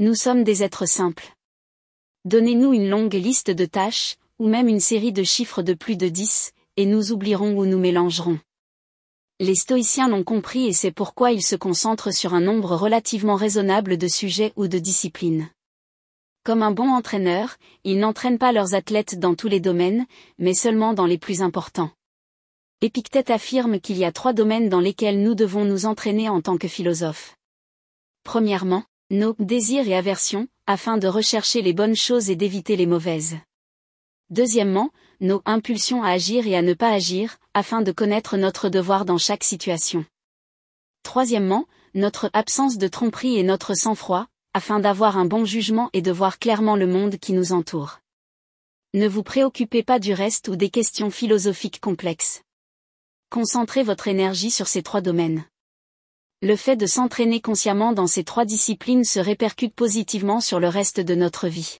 Nous sommes des êtres simples. Donnez-nous une longue liste de tâches, ou même une série de chiffres de plus de 10, et nous oublierons ou nous mélangerons. Les stoïciens l'ont compris et c'est pourquoi ils se concentrent sur un nombre relativement raisonnable de sujets ou de disciplines. Comme un bon entraîneur, ils n'entraînent pas leurs athlètes dans tous les domaines, mais seulement dans les plus importants. Épictète affirme qu'il y a trois domaines dans lesquels nous devons nous entraîner en tant que philosophes. Premièrement, nos désirs et aversions, afin de rechercher les bonnes choses et d'éviter les mauvaises. Deuxièmement, nos impulsions à agir et à ne pas agir, afin de connaître notre devoir dans chaque situation. Troisièmement, notre absence de tromperie et notre sang-froid, afin d'avoir un bon jugement et de voir clairement le monde qui nous entoure. Ne vous préoccupez pas du reste ou des questions philosophiques complexes. Concentrez votre énergie sur ces trois domaines. Le fait de s'entraîner consciemment dans ces trois disciplines se répercute positivement sur le reste de notre vie.